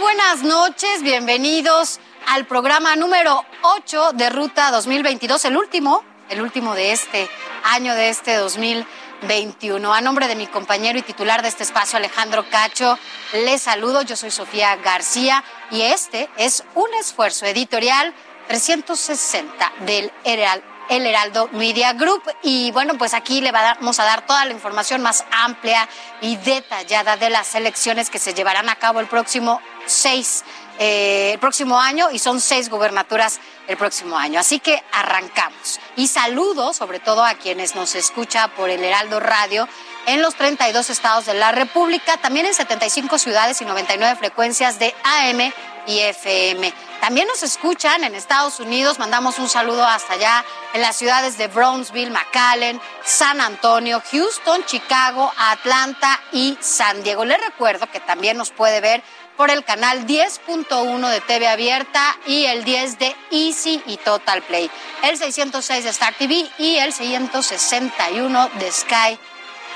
Buenas noches. Bienvenidos al programa número 8 de Ruta 2022, el último, el último de este año, de este 2021. A nombre de mi compañero y titular de este espacio, Alejandro Cacho, les saludo. Yo soy Sofía García y este es un esfuerzo editorial 360 del Herald el Heraldo Media Group. Y bueno, pues aquí le vamos a dar toda la información más amplia y detallada de las elecciones que se llevarán a cabo el próximo 6, eh, el próximo año y son seis gubernaturas el próximo año. Así que arrancamos. Y saludo sobre todo a quienes nos escucha por el Heraldo Radio en los 32 estados de la República, también en 75 ciudades y 99 frecuencias de AM y FM. También nos escuchan en Estados Unidos, mandamos un saludo hasta allá en las ciudades de Brownsville, McAllen, San Antonio, Houston, Chicago, Atlanta y San Diego. Les recuerdo que también nos puede ver por el canal 10.1 de TV Abierta y el 10 de Easy y Total Play, el 606 de Star TV y el 661 de Sky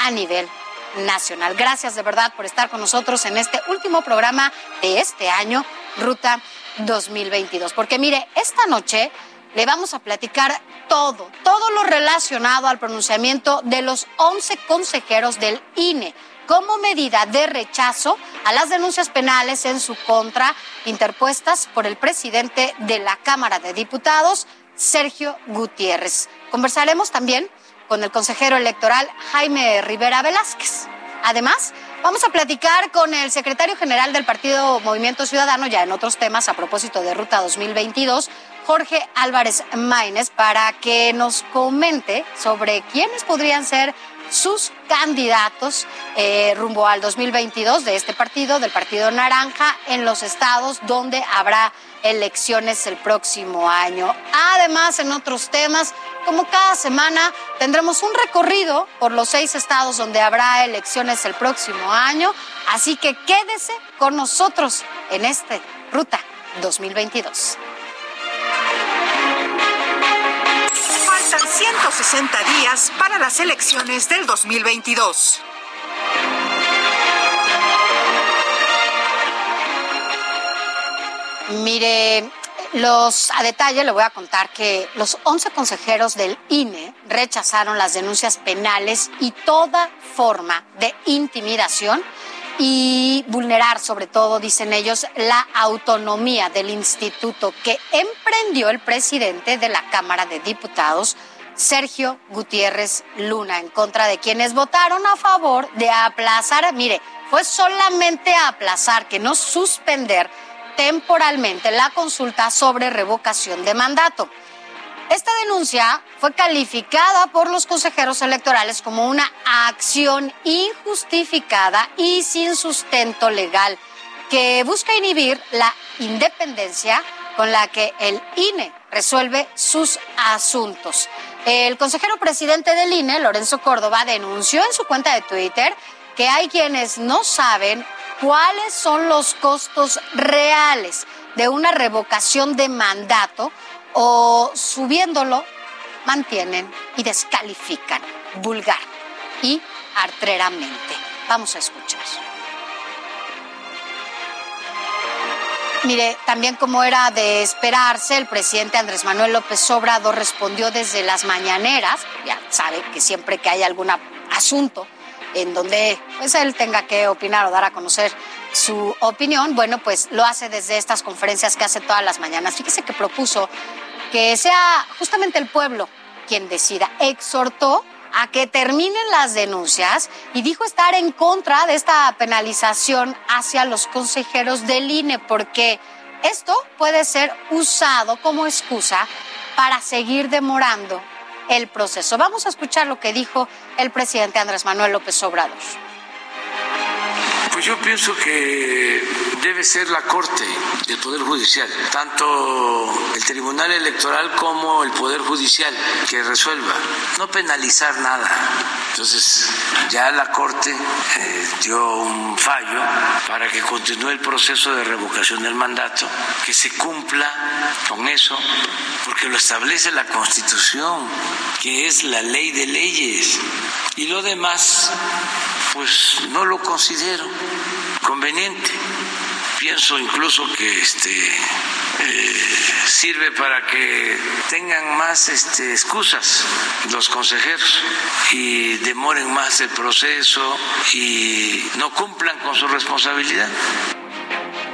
a nivel nacional. Gracias de verdad por estar con nosotros en este último programa de este año, Ruta 2022. Porque mire, esta noche le vamos a platicar todo, todo lo relacionado al pronunciamiento de los 11 consejeros del INE como medida de rechazo a las denuncias penales en su contra interpuestas por el presidente de la Cámara de Diputados, Sergio Gutiérrez. Conversaremos también con el consejero electoral Jaime Rivera Velázquez. Además, vamos a platicar con el secretario general del Partido Movimiento Ciudadano, ya en otros temas a propósito de Ruta 2022, Jorge Álvarez Maínez, para que nos comente sobre quiénes podrían ser sus candidatos eh, rumbo al 2022 de este partido, del Partido Naranja, en los estados donde habrá elecciones el próximo año. Además, en otros temas, como cada semana, tendremos un recorrido por los seis estados donde habrá elecciones el próximo año. Así que quédese con nosotros en esta Ruta 2022. Faltan 160 días para las elecciones del 2022. Mire, los a detalle le voy a contar que los 11 consejeros del INE rechazaron las denuncias penales y toda forma de intimidación y vulnerar, sobre todo, dicen ellos, la autonomía del instituto que emprendió el presidente de la Cámara de Diputados, Sergio Gutiérrez Luna, en contra de quienes votaron a favor de aplazar, mire, fue solamente aplazar, que no suspender temporalmente la consulta sobre revocación de mandato. Esta denuncia fue calificada por los consejeros electorales como una acción injustificada y sin sustento legal que busca inhibir la independencia con la que el INE resuelve sus asuntos. El consejero presidente del INE, Lorenzo Córdoba, denunció en su cuenta de Twitter que hay quienes no saben cuáles son los costos reales de una revocación de mandato o subiéndolo mantienen y descalifican vulgar y artreramente. Vamos a escuchar. Mire, también como era de esperarse, el presidente Andrés Manuel López Obrador respondió desde las mañaneras, ya sabe que siempre que hay algún asunto en donde pues él tenga que opinar o dar a conocer su opinión, bueno, pues lo hace desde estas conferencias que hace todas las mañanas. Fíjese que propuso que sea justamente el pueblo quien decida. Exhortó a que terminen las denuncias y dijo estar en contra de esta penalización hacia los consejeros del INE porque Esto puede ser usado como excusa para seguir demorando el proceso. Vamos a escuchar lo que dijo el presidente Andrés Manuel López Obrador. Pues yo pienso que debe ser la Corte del Poder Judicial, tanto el Tribunal Electoral como el Poder Judicial, que resuelva, no penalizar nada. Entonces, ya la Corte eh, dio un fallo para que continúe el proceso de revocación del mandato, que se cumpla con eso, porque lo establece la Constitución, que es la ley de leyes. Y lo demás, pues no lo considero conveniente. Pienso incluso que este eh, sirve para que tengan más este, excusas los consejeros y demoren más el proceso y no cumplan con su responsabilidad.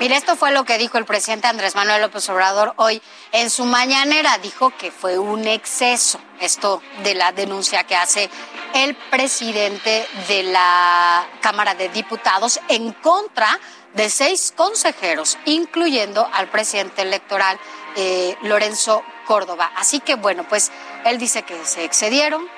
Mire, esto fue lo que dijo el presidente Andrés Manuel López Obrador hoy en su mañanera. Dijo que fue un exceso esto de la denuncia que hace el presidente de la Cámara de Diputados en contra de seis consejeros, incluyendo al presidente electoral eh, Lorenzo Córdoba. Así que bueno, pues él dice que se excedieron,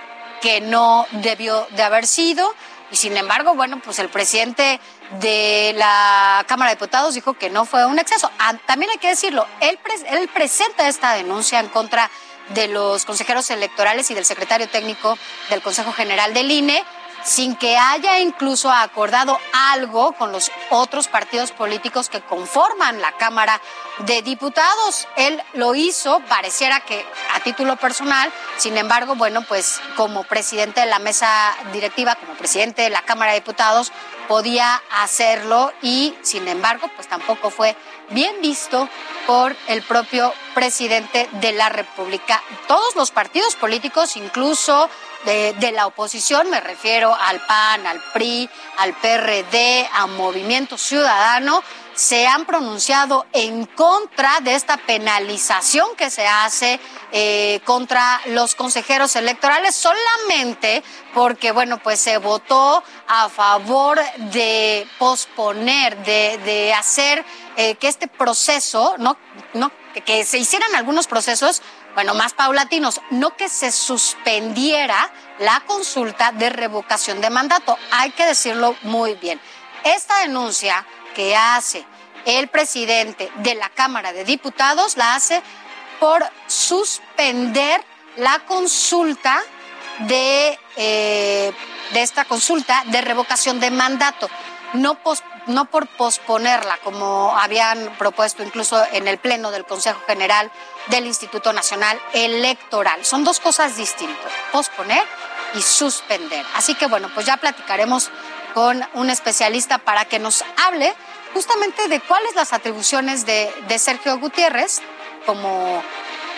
que no debió de haber sido y sin embargo, bueno, pues el presidente de la Cámara de Diputados dijo que no fue un exceso. Ah, también hay que decirlo, él, él presenta esta denuncia en contra de los consejeros electorales y del secretario técnico del Consejo General del INE sin que haya incluso acordado algo con los otros partidos políticos que conforman la Cámara de Diputados. Él lo hizo, pareciera que a título personal, sin embargo, bueno, pues como presidente de la mesa directiva, como presidente de la Cámara de Diputados, podía hacerlo y, sin embargo, pues tampoco fue bien visto por el propio presidente de la República. Todos los partidos políticos, incluso de, la oposición, me refiero al PAN, al PRI, al PRD, a Movimiento Ciudadano, se han pronunciado en contra de esta penalización que se hace eh, contra los consejeros electorales solamente porque, bueno, pues se votó a favor de posponer, de, hacer eh, que este proceso, no, no, que se hicieran algunos procesos bueno, más paulatinos, no que se suspendiera la consulta de revocación de mandato. Hay que decirlo muy bien. Esta denuncia que hace el presidente de la Cámara de Diputados la hace por suspender la consulta de, eh, esta consulta de revocación de mandato. No, no por posponerla, como habían propuesto incluso en el Pleno del Consejo General del Instituto Nacional Electoral. Son dos cosas distintas, posponer y suspender. Así que bueno, pues ya platicaremos con un especialista para que nos hable justamente de cuáles las atribuciones de, de Sergio Gutiérrez como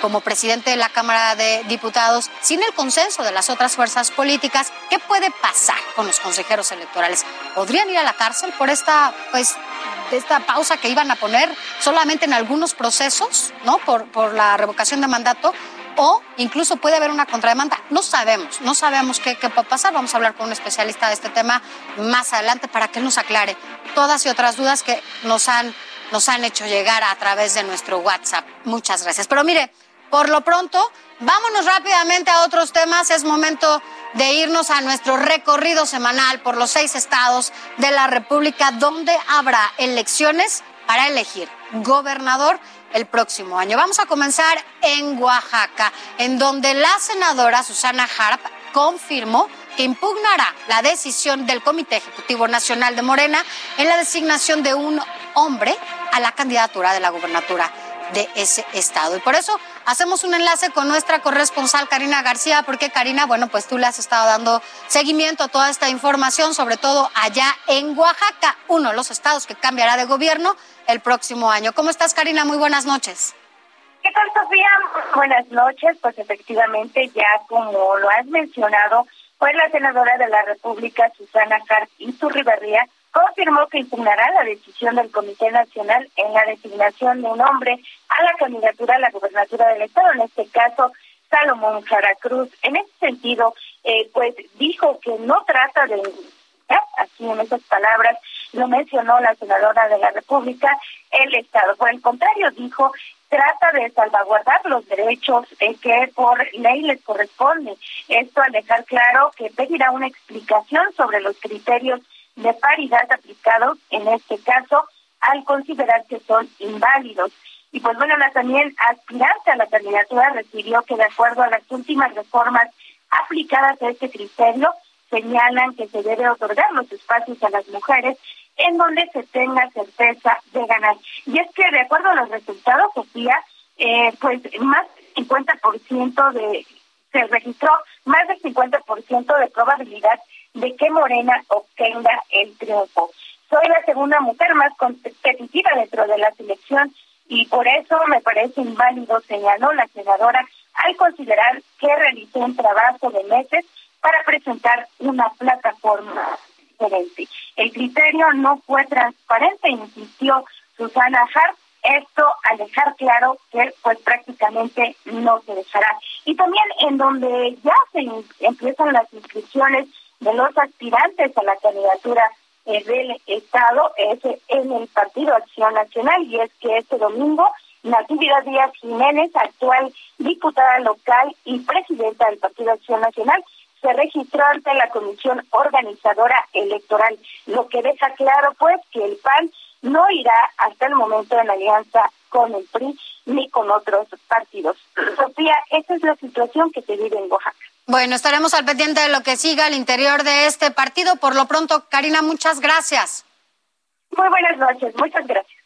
como presidente de la Cámara de Diputados, sin el consenso de las otras fuerzas políticas, ¿qué puede pasar con los consejeros electorales? ¿Podrían ir a la cárcel por esta, pues, esta pausa que iban a poner solamente en algunos procesos, ¿no? Por, por la revocación de mandato o incluso puede haber una contrademanda. No sabemos, no sabemos qué, qué, puede pasar. Vamos a hablar con un especialista de este tema más adelante para que nos aclare todas y otras dudas que nos han, nos han hecho llegar a través de nuestro WhatsApp. Muchas gracias. Pero mire, por lo pronto, vámonos rápidamente a otros temas. Es momento de irnos a nuestro recorrido semanal por los seis estados de la República, donde habrá elecciones para elegir gobernador el próximo año. Vamos a comenzar en Oaxaca, en donde la senadora Susana Harp confirmó que impugnará la decisión del Comité Ejecutivo Nacional de Morena en la designación de un hombre a la candidatura de la gubernatura de ese estado. Y por eso hacemos un enlace con nuestra corresponsal Karina García, porque Karina, bueno, pues tú le has estado dando seguimiento a toda esta información, sobre todo allá en Oaxaca, uno de los estados que cambiará de gobierno el próximo año. ¿Cómo estás, Karina? Muy buenas noches. ¿Qué tal, Sofía? Buenas noches. Pues efectivamente, ya como lo has mencionado, fue la senadora de la República, Susana Carp Riverría, confirmó que impugnará la decisión del Comité Nacional en la designación de un hombre a la candidatura a la gubernatura del Estado, en este caso Salomón Jara Cruz. En ese sentido, eh, pues dijo que no trata de, así en esas palabras, lo mencionó la senadora de la República, el Estado. Por el contrario, dijo, trata de salvaguardar los derechos eh, que por ley les corresponde. Esto al dejar claro que pedirá una explicación sobre los criterios de paridad aplicados en este caso al considerar que son inválidos. Y pues bueno, la también aspirante a la candidatura refirió que de acuerdo a las últimas reformas aplicadas a este criterio, señalan que se debe otorgar los espacios a las mujeres en donde se tenga certeza de ganar. Y es que de acuerdo a los resultados, Sofía, eh, pues más del 50% de, se registró más del 50% de probabilidad de que Morena obtenga el triunfo. Soy la segunda mujer más competitiva dentro de la selección y por eso me parece inválido, señaló la senadora, al considerar que realizó un trabajo de meses para presentar una plataforma diferente. El criterio no fue transparente, insistió Susana Hart, esto al dejar claro que pues prácticamente no se dejará. Y también en donde ya se empiezan las inscripciones de los aspirantes a la candidatura eh, del Estado es en el Partido Acción Nacional y es que este domingo Natividad Díaz Jiménez, actual diputada local y presidenta del Partido Acción Nacional, se registró ante la Comisión Organizadora Electoral, lo que deja claro pues que el PAN no irá hasta el momento en alianza con el PRI ni con otros partidos. Sofía, esa es la situación que se vive en Oaxaca. Bueno, estaremos al pendiente de lo que siga al interior de este partido. Por lo pronto, Karina, muchas gracias. Muy buenas noches, muchas gracias.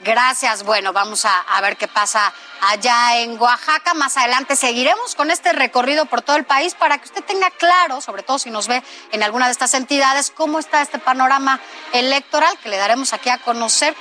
Gracias. Bueno, vamos a, a, ver qué pasa allá en Oaxaca. Más adelante seguiremos con este recorrido por todo el país para que usted tenga claro, sobre todo si nos ve en alguna de estas entidades, cómo está este panorama electoral que le daremos aquí a conocer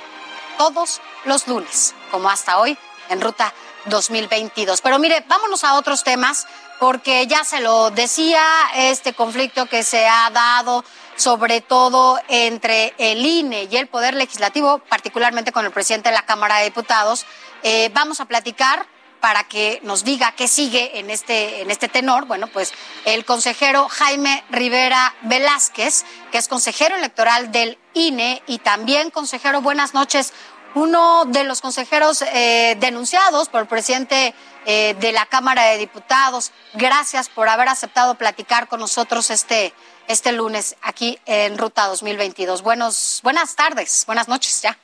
todos los lunes, como hasta hoy en Ruta 2022. Pero mire, vámonos a otros temas porque ya se lo decía, este conflicto que se ha dado sobre todo entre el INE y el Poder Legislativo, particularmente con el presidente de la Cámara de Diputados. Eh, vamos a platicar para que nos diga qué sigue en este, en este tenor. Bueno, pues el consejero Jaime Rivera Velázquez, que es consejero electoral del INE y también consejero, buenas noches, uno de los consejeros eh, denunciados por el presidente eh, de la Cámara de Diputados. Gracias por haber aceptado platicar con nosotros este, este lunes aquí en Ruta 2022. Buenos, buenas tardes, buenas noches ya.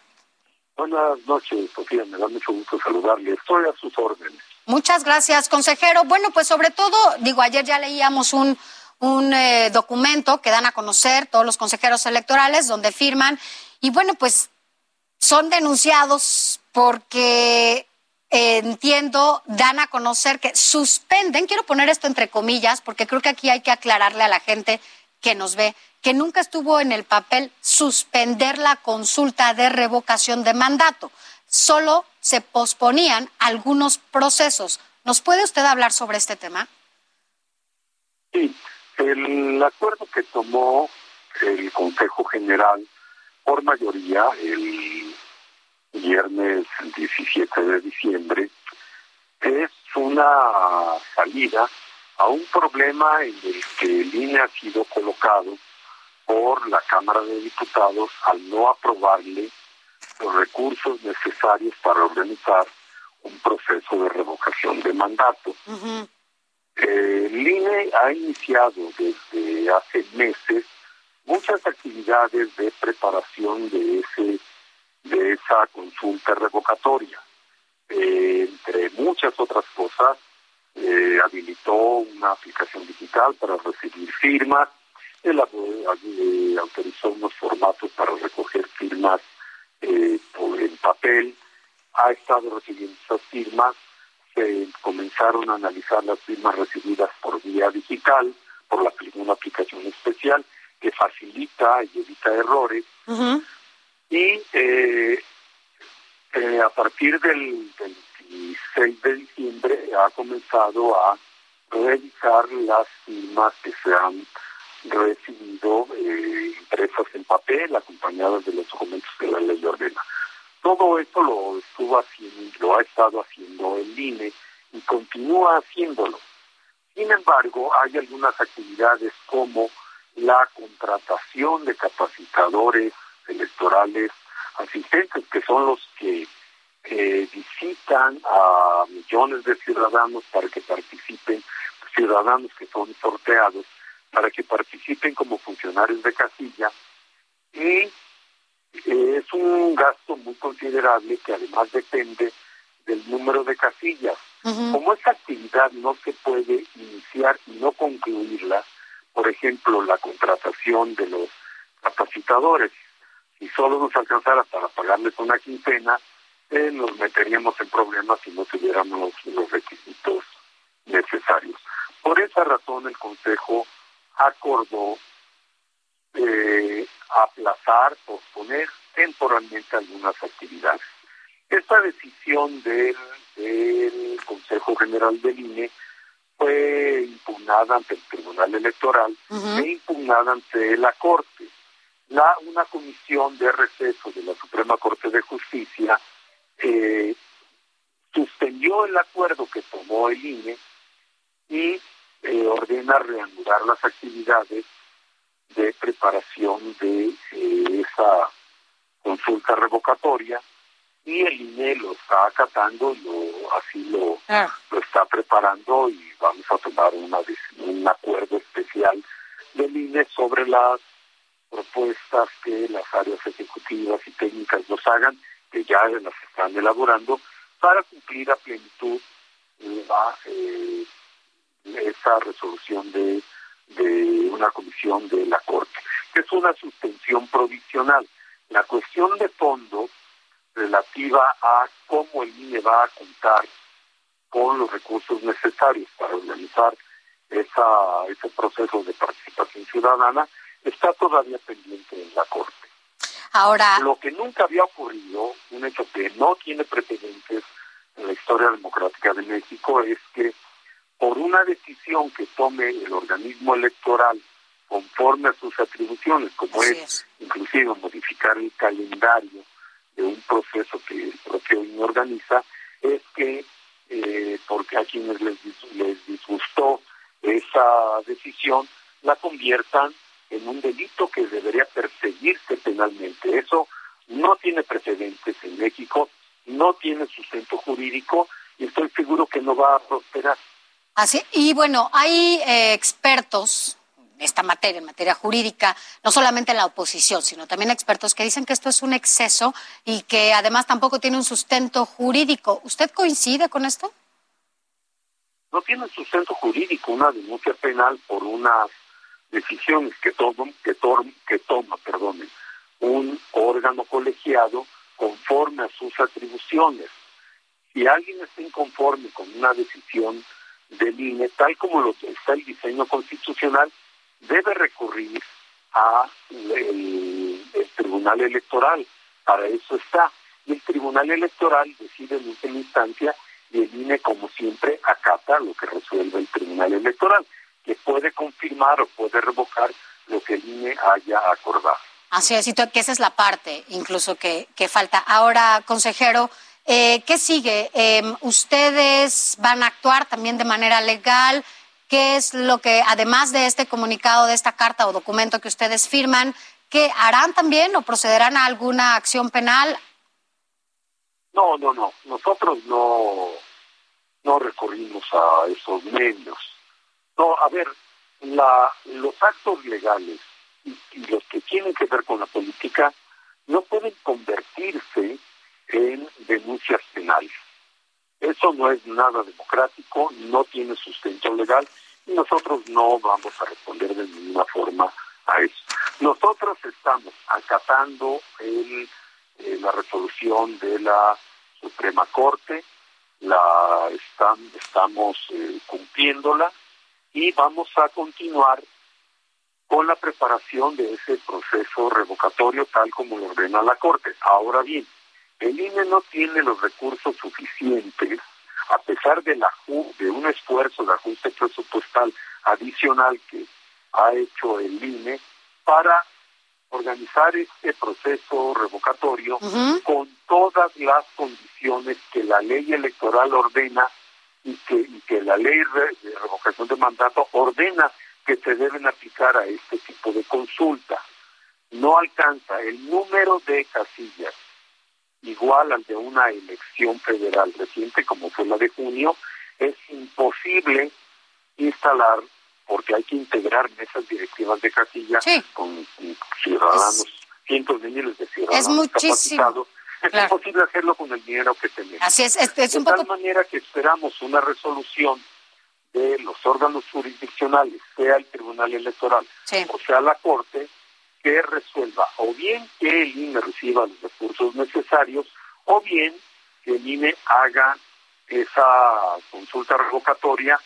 Buenas noches, Sofía, me da mucho gusto saludarle. Estoy a sus órdenes. Muchas gracias, consejero. Bueno, pues sobre todo, digo, ayer ya leíamos un, un eh, documento que dan a conocer todos los consejeros electorales donde firman y bueno, pues son denunciados porque entiendo, dan a conocer que suspenden, quiero poner esto entre comillas, porque creo que aquí hay que aclararle a la gente que nos ve, que nunca estuvo en el papel suspender la consulta de revocación de mandato. Solo se posponían algunos procesos. ¿Nos puede usted hablar sobre este tema? Sí, el acuerdo que tomó el Consejo General por mayoría el viernes 17 de diciembre es una salida a un problema en el que el INE ha sido colocado por la Cámara de Diputados al no aprobarle los recursos necesarios para organizar un proceso de revocación de mandato. el INE ha iniciado desde hace meses muchas actividades de preparación de ese de esa consulta revocatoria. Eh, entre muchas otras cosas, eh, habilitó una aplicación digital para recibir firmas, él eh, autorizó unos formatos para recoger firmas por el papel, ha estado recibiendo esas firmas, se comenzaron a analizar las firmas recibidas por vía digital, por la, una aplicación especial que facilita y evita errores. Y eh, eh, a partir del 26 de diciembre ha comenzado a revisar las firmas que se han recibido eh, impresas en papel, acompañadas de los documentos que la ley ordena. Todo esto lo estuvo haciendo, lo ha estado haciendo el INE y continúa haciéndolo. Sin embargo, hay algunas actividades como la contratación de capacitadores electorales asistentes, que son los que visitan a millones de ciudadanos para que participen, ciudadanos que son sorteados, para que participen como funcionarios de casilla. Y eh, es un gasto muy considerable que además depende del número de casillas. Como esta actividad no se puede iniciar y no concluirla, por ejemplo, la contratación de los capacitadores, si solo nos alcanzara para pagarles una quincena, eh, nos meteríamos en problemas si no tuviéramos los requisitos necesarios. Por esa razón el Consejo acordó eh, aplazar, posponer temporalmente algunas actividades. Esta decisión del, Consejo General del INE fue impugnada ante el Tribunal Electoral e impugnada ante la Corte. La, una comisión de receso de la Suprema Corte de Justicia eh, suspendió el acuerdo que tomó el INE y eh, ordena reanudar las actividades de preparación de eh, esa consulta revocatoria y el INE lo está acatando, lo, así lo, ah. lo está preparando y vamos a tomar una, un acuerdo especial del INE sobre las propuestas que las áreas ejecutivas y técnicas nos hagan, que ya las están elaborando, para cumplir a plenitud la, eh, esa resolución de, de una comisión de la Corte, que es una suspensión provisional. La cuestión de fondo relativa a cómo el INE va a contar con los recursos necesarios para organizar esa, ese proceso de participación ciudadana está todavía pendiente en la Corte. Ahora, lo que nunca había ocurrido, un hecho que no tiene precedentes en la historia democrática de México, es que por una decisión que tome el organismo electoral conforme a sus atribuciones, como es, inclusive modificar el calendario de un proceso que el propio INE organiza, es que eh, porque a quienes les, les disgustó esa decisión, la conviertan en un delito que debería perseguirse penalmente. Eso no tiene precedentes en México, no tiene sustento jurídico y estoy seguro que no va a prosperar. Así, y bueno, hay eh, expertos en esta materia, en materia jurídica, no solamente en la oposición, sino también expertos que dicen que esto es un exceso y que además tampoco tiene un sustento jurídico. ¿Usted coincide con esto? No tiene sustento jurídico una denuncia penal por unas decisiones que, toman, que, toma un órgano colegiado conforme a sus atribuciones. Si alguien está inconforme con una decisión del INE, tal como lo está el diseño constitucional, debe recurrir a el, Tribunal Electoral. Para eso está. Y el Tribunal Electoral decide en última instancia y el INE, como siempre, acata lo que resuelve el Tribunal Electoral, que puede confirmar o puede revocar lo que el INE haya acordado. Así es, y que esa es la parte incluso que, que falta. Ahora, consejero, eh, ¿Qué sigue? Em, ¿Ustedes van a actuar también de manera legal? ¿Qué es lo que, además de este comunicado, de esta carta o documento que ustedes firman, ¿qué harán también o procederán a alguna acción penal? No, no, no. Nosotros no, no recurrimos a esos medios. No, a ver, la, los actos legales y los que tienen que ver con la política no pueden convertirse en denuncias penales. Eso no es nada democrático, no tiene sustento legal y nosotros no vamos a responder de ninguna forma a eso. Nosotros estamos acatando eh, la resolución de la Suprema Corte, la estamos eh, cumpliéndola y vamos a continuar con la preparación de ese proceso revocatorio tal como lo ordena la Corte. Ahora bien, el INE no tiene los recursos suficientes, a pesar de, la, de un esfuerzo de ajuste presupuestal adicional que ha hecho el INE, para organizar este proceso revocatorio con todas las condiciones que la ley electoral ordena y que, que la ley de revocación de mandato ordena que se deben aplicar a este tipo de consulta. no alcanza el número de casillas igual al de una elección federal reciente como fue la de junio, es imposible instalar porque hay que integrar mesas directivas de casilla con, ciudadanos, cientos de miles de ciudadanos es. Es imposible hacerlo con el dinero que tenemos. Así es, es, de tal manera que esperamos una resolución de los órganos jurisdiccionales, sea el Tribunal Electoral o sea la Corte, que resuelva o bien que el INE reciba los recursos necesarios o bien que el INE haga esa consulta revocatoria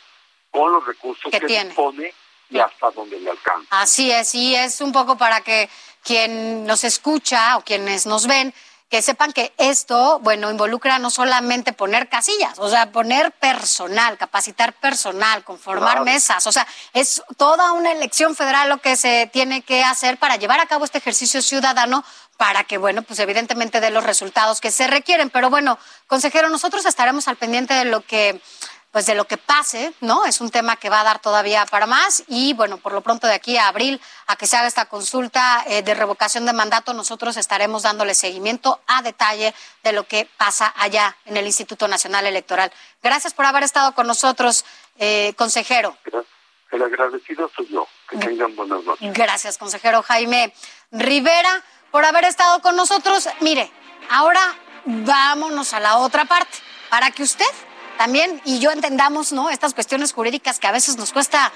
con los recursos que, dispone y hasta donde le alcanza. Así es, y es un poco para que quien nos escucha o quienes nos ven que sepan que esto, bueno, involucra no solamente poner casillas, o sea, poner personal, capacitar personal, conformar mesas, o sea, es toda una elección federal lo que se tiene que hacer para llevar a cabo este ejercicio ciudadano para que, bueno, pues evidentemente dé los resultados que se requieren. Pero bueno, consejero, nosotros estaremos al pendiente de lo que pues de lo que pase, ¿no? Es un tema que va a dar todavía para más y bueno, por lo pronto de aquí a abril a que se haga esta consulta eh, de revocación de mandato, nosotros estaremos dándole seguimiento a detalle de lo que pasa allá en el Instituto Nacional Electoral. Gracias por haber estado con nosotros, eh, consejero. El agradecido soy yo. Que tengan buenas noches. Gracias, consejero Jaime Rivera, por haber estado con nosotros. Mire, ahora vámonos a la otra parte, para que usted también y yo entendamos, ¿no? Estas cuestiones jurídicas que a veces nos cuesta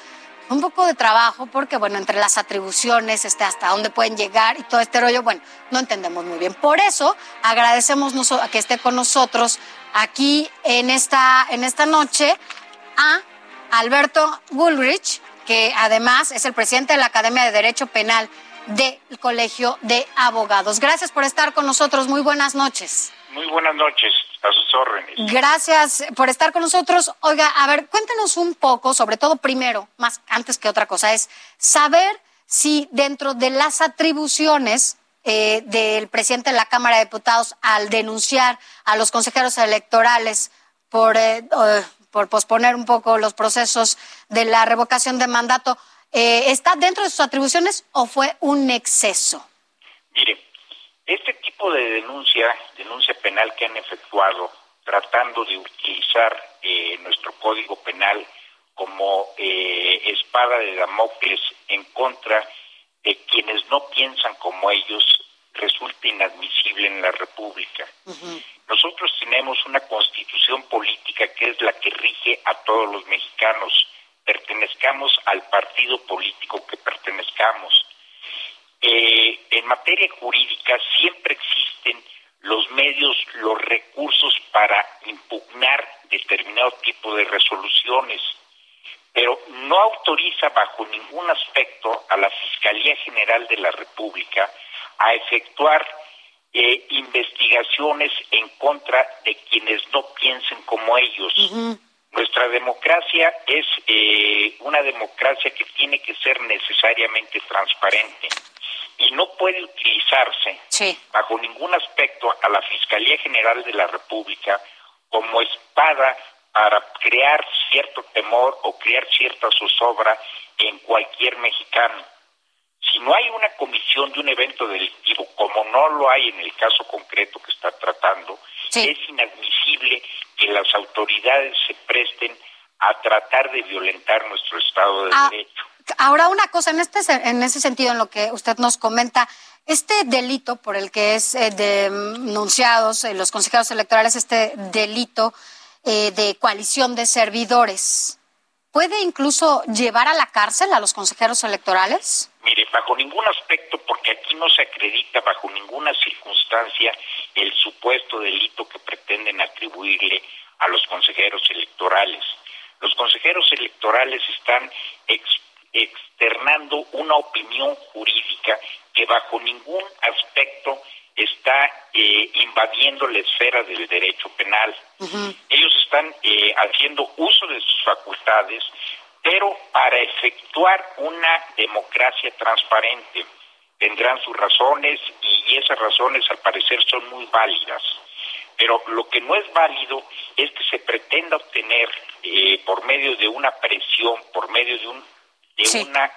un poco de trabajo porque, bueno, entre las atribuciones, este, hasta dónde pueden llegar y todo este rollo, bueno, no entendemos muy bien. Por eso agradecemos a que esté con nosotros aquí en esta, en esta noche a Alberto Bullrich, que además es el presidente de la Academia de Derecho Penal del Colegio de Abogados. Gracias por estar con nosotros. Muy buenas noches. Muy buenas noches. A sus órdenes. Gracias por estar con nosotros. Oiga, a ver, cuéntenos un poco, sobre todo primero, más antes que otra cosa, es saber si dentro de las atribuciones eh, del presidente de la Cámara de Diputados al denunciar a los consejeros electorales por, eh, por posponer un poco los procesos de la revocación de mandato, eh, ¿está dentro de sus atribuciones o fue un exceso? Mire, este tipo de denuncia, denuncia penal que han efectuado, tratando de utilizar eh, nuestro código penal como eh, espada de Damocles en contra de quienes no piensan como ellos, resulta inadmisible en la República. Nosotros tenemos una constitución política que es la que rige a todos los mexicanos, pertenezcamos al partido político que pertenezcamos eh, en materia jurídica siempre existen los medios, los recursos para impugnar determinado tipo de resoluciones, pero no autoriza bajo ningún aspecto a la Fiscalía General de la República a efectuar eh, investigaciones en contra de quienes no piensen como ellos. Nuestra democracia es eh, una democracia que tiene que ser necesariamente transparente y no puede utilizarse bajo ningún aspecto a la Fiscalía General de la República como espada para crear cierto temor o crear cierta zozobra en cualquier mexicano. Si no hay una comisión de un evento delictivo, como no lo hay en el caso concreto que está tratando, es inadmisible que las autoridades se presten a tratar de violentar nuestro Estado de ah, Derecho. Ahora, una cosa, en, este, en ese sentido, en lo que usted nos comenta, este delito por el que es eh, denunciados eh, los consejeros electorales, este delito eh, de coalición de servidores, ¿puede incluso llevar a la cárcel a los consejeros electorales? Mire, bajo ningún aspecto, porque aquí no se acredita bajo ninguna circunstancia el supuesto delito que pretenden atribuirle a los consejeros electorales. Los consejeros electorales están externando una opinión jurídica que bajo ningún aspecto está eh, invadiendo la esfera del derecho penal. Ellos están eh, haciendo uso de sus facultades, pero para efectuar una democracia transparente. Tendrán sus razones y esas razones al parecer son muy válidas. Pero lo que no es válido es que se pretenda obtener eh, por medio de una presión, por medio de un de una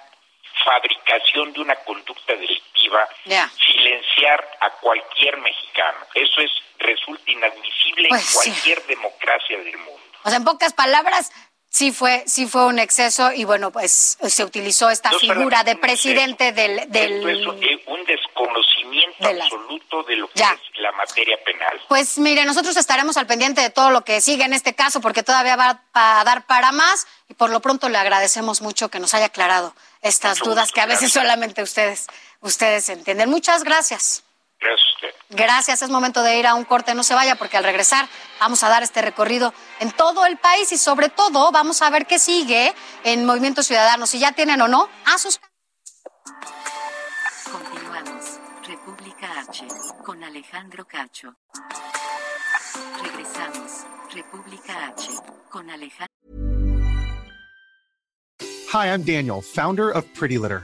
fabricación de una conducta delictiva silenciar a cualquier mexicano. Eso es resulta inadmisible en pues cualquier democracia del mundo. O sea, en pocas palabras, sí fue, sí fue un exceso y bueno, pues se utilizó esta figura de presidente del... del... es un desconocimiento absoluto de lo que es la materia penal. Pues mire, nosotros estaremos al pendiente de todo lo que sigue en este caso porque todavía va a dar para más y por lo pronto le agradecemos mucho que nos haya aclarado estas dudas que a veces solamente ustedes, ustedes entienden. Muchas gracias. Gracias Gracias, es momento de ir a un corte, no se vaya porque al regresar vamos a dar este recorrido en todo el país y sobre todo vamos a ver qué sigue en Movimiento Ciudadano, si ya tienen o no a sus... Continuamos, República H, con Alejandro Cacho. Regresamos, República H, con Alejandro. Hi, I'm Daniel, founder of Pretty Litter.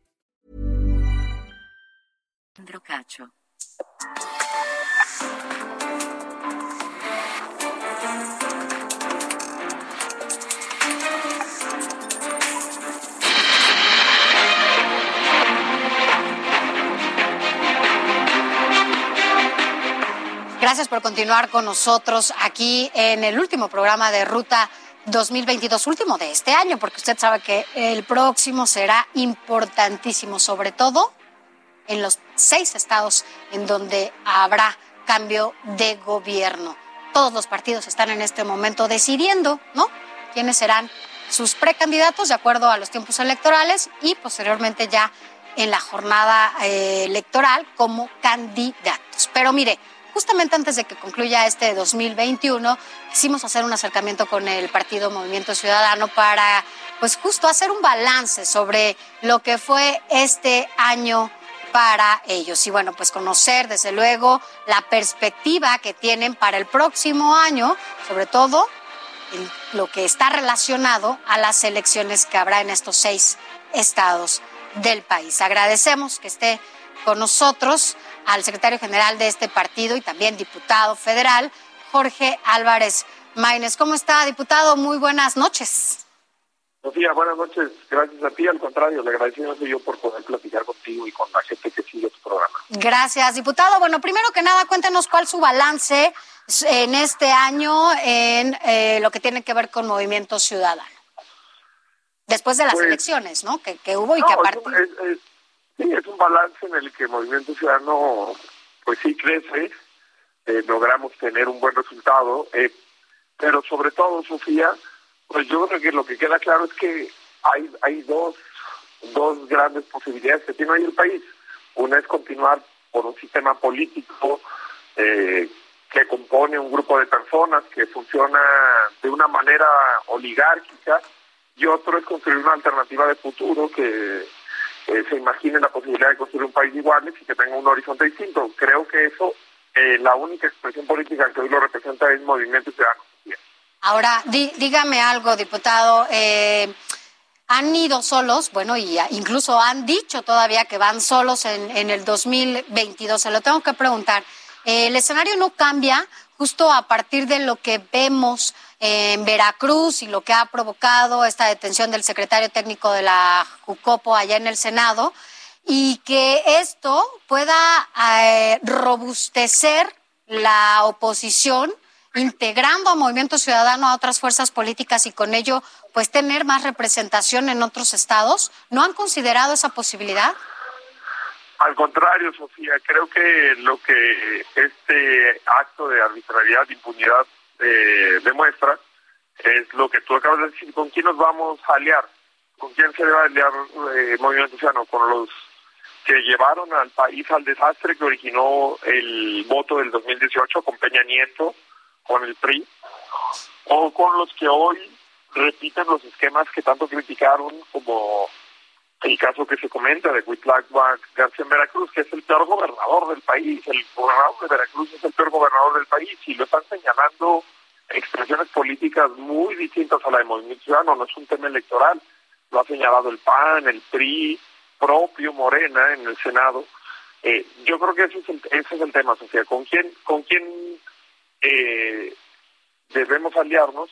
Gracias por continuar con nosotros aquí en el último programa de Ruta 2022, último de este año, porque usted sabe que el próximo será importantísimo, sobre todo en los seis estados en donde habrá cambio de gobierno. Todos los partidos están en este momento decidiendo, ¿no? Quiénes serán sus precandidatos de acuerdo a los tiempos electorales y posteriormente ya en la jornada eh, electoral como candidatos. Pero mire, justamente antes de que concluya este 2021, quisimos hacer un acercamiento con el Partido Movimiento Ciudadano para, pues justo hacer un balance sobre lo que fue este año para ellos. Y bueno, pues conocer desde luego la perspectiva que tienen para el próximo año, sobre todo en lo que está relacionado a las elecciones que habrá en estos seis estados del país. Agradecemos que esté con nosotros al secretario general de este partido y también diputado federal, Jorge Álvarez Maínez. ¿Cómo está, diputado? Muy buenas noches. Sofía, buenas noches. Gracias a ti. Al contrario, le agradecemos yo por poder platicar contigo y con la gente que sigue tu programa. Gracias, diputado. Bueno, primero que nada, cuéntenos cuál es su balance en este año en eh, lo que tiene que ver con Movimiento Ciudadano. Después de las pues, elecciones, ¿no? Que, hubo y que aparte... sí, es un balance en el que Movimiento Ciudadano, pues sí crece, eh, logramos tener un buen resultado, eh, pero sobre todo, Sofía, pues yo creo que lo que queda claro es que hay, hay dos, dos grandes posibilidades que tiene hoy el país. Una es continuar por un sistema político eh, que compone un grupo de personas que funciona de una manera oligárquica y otro es construir una alternativa de futuro que se imagine la posibilidad de construir un país igual y que tenga un horizonte distinto. Creo que eso, eh, la única expresión política que hoy lo representa es Movimiento Ciudadano. Ahora, dígame algo, diputado. Eh, han ido solos, bueno, y incluso han dicho todavía que van solos en, en el 2022. Se lo tengo que preguntar. Eh, el escenario no cambia justo a partir de lo que vemos en Veracruz y lo que ha provocado esta detención del secretario técnico de la Jucopo allá en el Senado, y que esto pueda eh, robustecer la oposición integrando a Movimiento Ciudadano a otras fuerzas políticas y con ello pues tener más representación en otros estados? ¿No han considerado esa posibilidad? Al contrario, Sofía, creo que lo que este acto de arbitrariedad, de impunidad eh, demuestra es lo que tú acabas de decir, ¿con quién nos vamos a aliar? ¿Con quién se debe aliar eh, Movimiento Ciudadano? Con los que llevaron al país al desastre que originó el voto del 2018 con Peña Nieto, con el PRI o con los que hoy repiten los esquemas que tanto criticaron como el caso que se comenta de Huitlac García en Veracruz, que es el peor gobernador del país, el gobernador de Veracruz es el peor gobernador del país y lo están señalando expresiones políticas muy distintas a la de Movimiento Ciudadano, no es un tema electoral, lo ha señalado el PAN, el PRI, propio Morena en el Senado. Eh, yo creo que ese es el, ese es el tema, Sofía, con quién, con quién eh, debemos aliarnos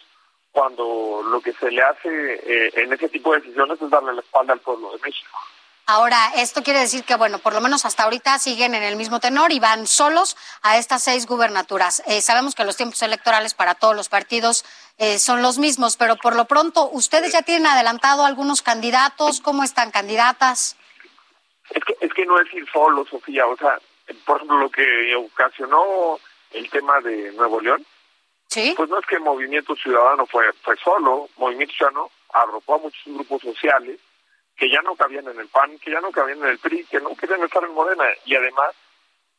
cuando lo que se le hace eh, en ese tipo de decisiones es darle la espalda al pueblo de México. Ahora, esto quiere decir que, bueno, por lo menos hasta ahorita siguen en el mismo tenor y van solos a estas seis gubernaturas. Eh, sabemos que los tiempos electorales para todos los partidos eh, son los mismos, pero por lo pronto, ¿ustedes ya tienen adelantado algunos candidatos? ¿Cómo están candidatas? Es que, es que no es ir solo, Sofía. O sea, por ejemplo, lo que ocasionó el tema de Nuevo León, pues no es que Movimiento Ciudadano fue, fue solo, Movimiento Ciudadano arropó a muchos grupos sociales que ya no cabían en el PAN, que ya no cabían en el PRI, que no querían estar en Morena. Y además,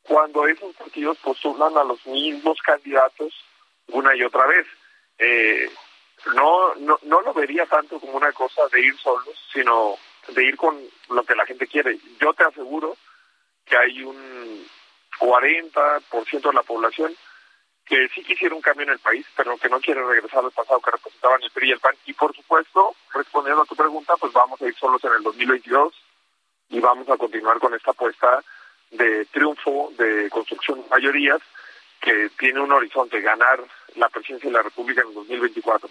cuando esos partidos postulan a los mismos candidatos una y otra vez, eh, no, no, no lo vería tanto como una cosa de ir solos, sino de ir con lo que la gente quiere. Yo te aseguro que hay un 40% de la población que sí quisiera un cambio en el país, pero que no quiere regresar al pasado que representaban el PRI y el PAN. Y por supuesto, respondiendo a tu pregunta, pues vamos a ir solos en el 2022 y vamos a continuar con esta apuesta de triunfo, de construcción de mayorías, que tiene un horizonte, ganar la presidencia de la República en el 2024.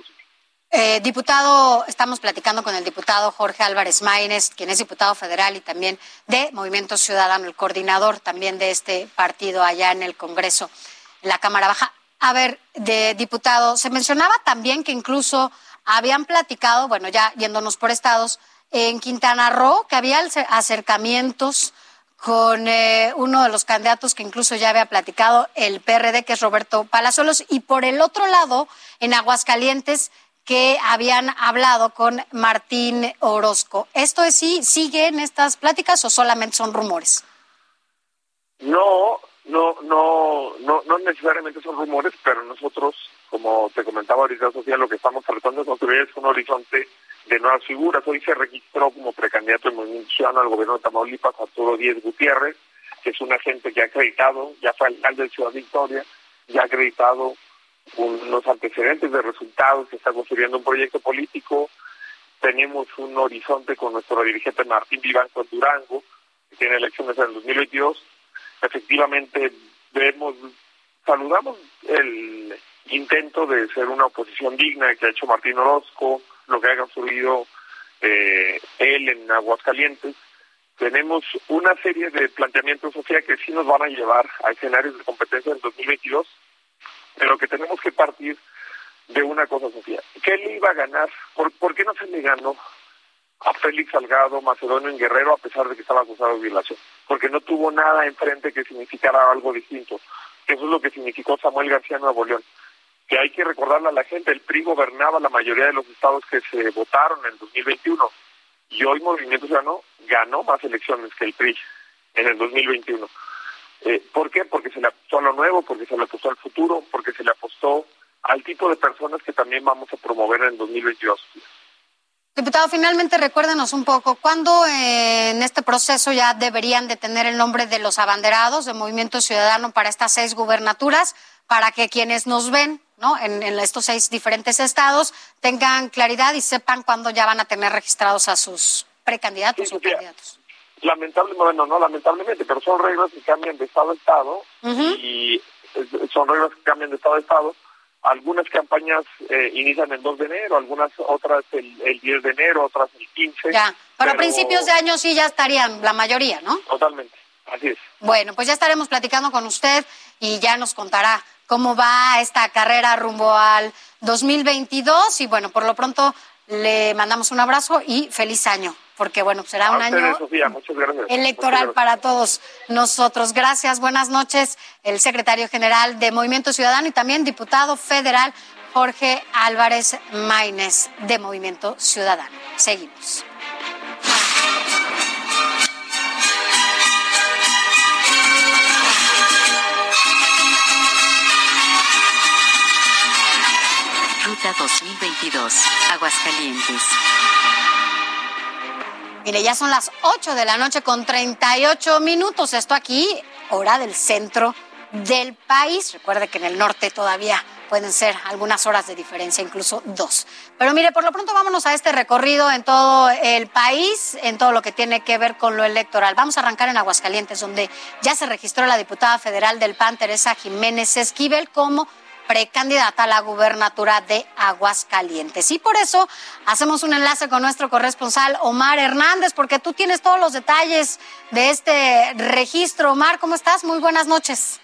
Eh, diputado, estamos platicando con el diputado Jorge Álvarez Maínez, quien es diputado federal y también de Movimiento Ciudadano, el coordinador también de este partido allá en el Congreso la Cámara Baja. A ver, de diputado, se mencionaba también que incluso habían platicado, bueno, ya yéndonos por estados, en Quintana Roo, que había acercamientos con eh, uno de los candidatos que incluso ya había platicado, el PRD, que es Roberto Palazuelos, y por el otro lado, en Aguascalientes, que habían hablado con Martín Orozco. ¿Esto es sí? ¿Siguen estas pláticas o solamente son rumores? No, no, no, no, no necesariamente son rumores, pero nosotros, como te comentaba ahorita, Sofía, lo que estamos tratando de construir es un horizonte de nuevas figuras. Hoy se registró como precandidato del Movimiento al gobierno de Tamaulipas Arturo Díez Gutiérrez, que es un agente que ha acreditado, ya fue alcalde de Ciudad Victoria, ya ha acreditado unos antecedentes de resultados, que está construyendo un proyecto político. Tenemos un horizonte con nuestro dirigente Martín Vivanco Durango, que tiene elecciones en el 2022 efectivamente vemos, saludamos el intento de ser una oposición digna que ha hecho Martín Orozco, lo que ha construido eh, él en Aguascalientes. Tenemos una serie de planteamientos, Sofía, que sí nos van a llevar a escenarios de competencia en 2022, pero que tenemos que partir de una cosa, Sofía. ¿Qué le iba a ganar? ¿Por, ¿por qué no se le ganó a Félix Salgado Macedonio en Guerrero a pesar de que estaba acusado de violación, porque no tuvo nada enfrente que significara algo distinto. Eso es lo que significó Samuel García Nuevo León. Que hay que recordarle a la gente, el PRI gobernaba la mayoría de los estados que se votaron en 2021 y hoy Movimiento Ciudadano ganó más elecciones que el PRI en el 2021. Eh, ¿Por qué? Porque se le apostó a lo nuevo, porque se le apostó al futuro, porque se le apostó al tipo de personas que también vamos a promover en 2022. Diputado, finalmente recuérdenos un poco, ¿cuándo eh, en este proceso ya deberían de tener el nombre de los abanderados de Movimiento Ciudadano para estas seis gubernaturas, para que quienes nos ven ¿no? en, estos seis diferentes estados tengan claridad y sepan cuándo ya van a tener registrados a sus precandidatos o candidatos? Lamentablemente, no, no lamentablemente, pero son reglas que cambian de estado a estado y son reglas que cambian de estado a estado algunas campañas eh, inician el 2 de enero, algunas otras el, 10 de enero, otras el 15. Ya, pero, a principios de año sí ya estarían la mayoría, ¿no? Totalmente, así es. Bueno, pues ya estaremos platicando con usted y ya nos contará cómo va esta carrera rumbo al 2022 y bueno, por lo pronto le mandamos un abrazo y feliz año porque bueno, será un año electoral para todos nosotros. Gracias, buenas noches, el secretario general de Movimiento Ciudadano y también diputado federal Jorge Álvarez Maínez de Movimiento Ciudadano. Seguimos. Ruta 2022, Aguascalientes. Mire, ya son las 8 de la noche con 38 minutos. Esto aquí, hora del centro del país. Recuerde que en el norte todavía pueden ser algunas horas de diferencia, incluso dos. Pero mire, por lo pronto vámonos a este recorrido en todo el país, en todo lo que tiene que ver con lo electoral. Vamos a arrancar en Aguascalientes, donde ya se registró la diputada federal del PAN, Teresa Jiménez Esquivel, como precandidata a la gubernatura de Aguascalientes. Y por eso hacemos un enlace con nuestro corresponsal Omar Hernández, porque tú tienes todos los detalles de este registro. Omar, ¿cómo estás? Muy buenas noches.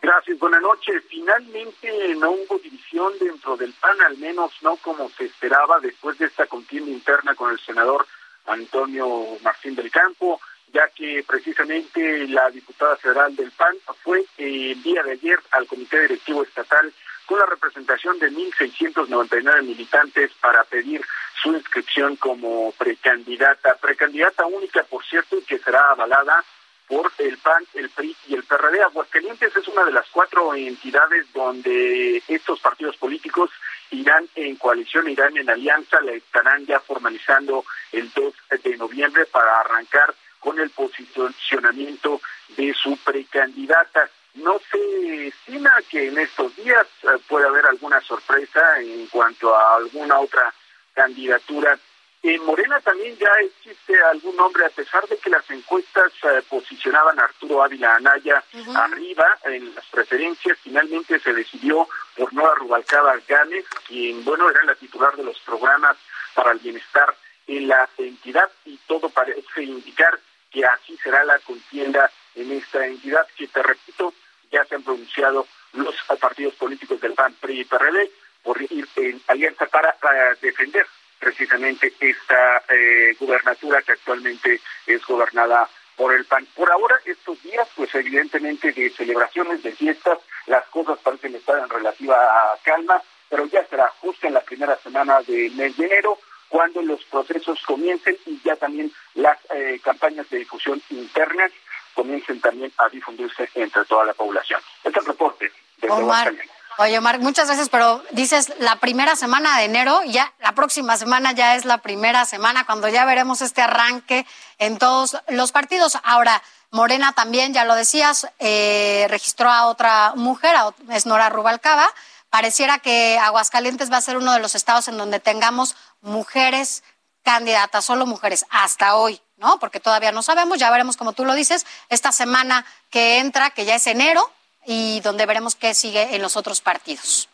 Gracias, buenas noches. Finalmente no hubo división dentro del PAN, al menos no como se esperaba después de esta contienda interna con el senador Antonio Martín del Campo, ya que precisamente la diputada federal del PAN fue el día de ayer al Comité Directivo Estatal con la representación de 1.699 militantes para pedir su inscripción como precandidata, precandidata única, por cierto, que será avalada por el PAN, el PRI y el PRD. Aguascalientes es una de las cuatro entidades donde estos partidos políticos irán en coalición, irán en alianza, la estarán ya formalizando el 2 de noviembre para arrancar con el posicionamiento de su precandidata. No se estima que en estos días eh, pueda haber alguna sorpresa en cuanto a alguna otra candidatura en Morena también ya existe algún nombre, a pesar de que las encuestas eh, posicionaban a Arturo Ávila Anaya arriba en las preferencias, finalmente se decidió por Nora Rubalcaba Gámez, quien, bueno, era la titular de los programas para el bienestar en la entidad y todo parece indicar que así será la contienda en esta entidad, que te repito, ya se han pronunciado los partidos políticos del PAN, PRI y PRD por ir en alianza para defender precisamente esta eh, gubernatura que actualmente es gobernada por el PAN. Por ahora, estos días, pues evidentemente de celebraciones, de fiestas, las cosas parecen estar en relativa calma, pero ya será justo en la primera semana del mes de enero cuando los procesos comiencen y ya también las eh, campañas de difusión internas comiencen también a difundirse entre toda la población. Este es el reporte de Omar, Oye, Marc, muchas gracias, pero dices la primera semana de enero, ya la próxima semana ya es la primera semana, cuando ya veremos este arranque en todos los partidos. Ahora, Morena también, ya lo decías, eh, registró a otra mujer, es Nora Rubalcaba. Pareciera que Aguascalientes va a ser uno de los estados en donde tengamos mujeres candidatas, solo mujeres, hasta hoy, ¿no? Porque todavía no sabemos, ya veremos como tú lo dices, esta semana que entra, que ya es enero, y donde veremos qué sigue en los otros partidos.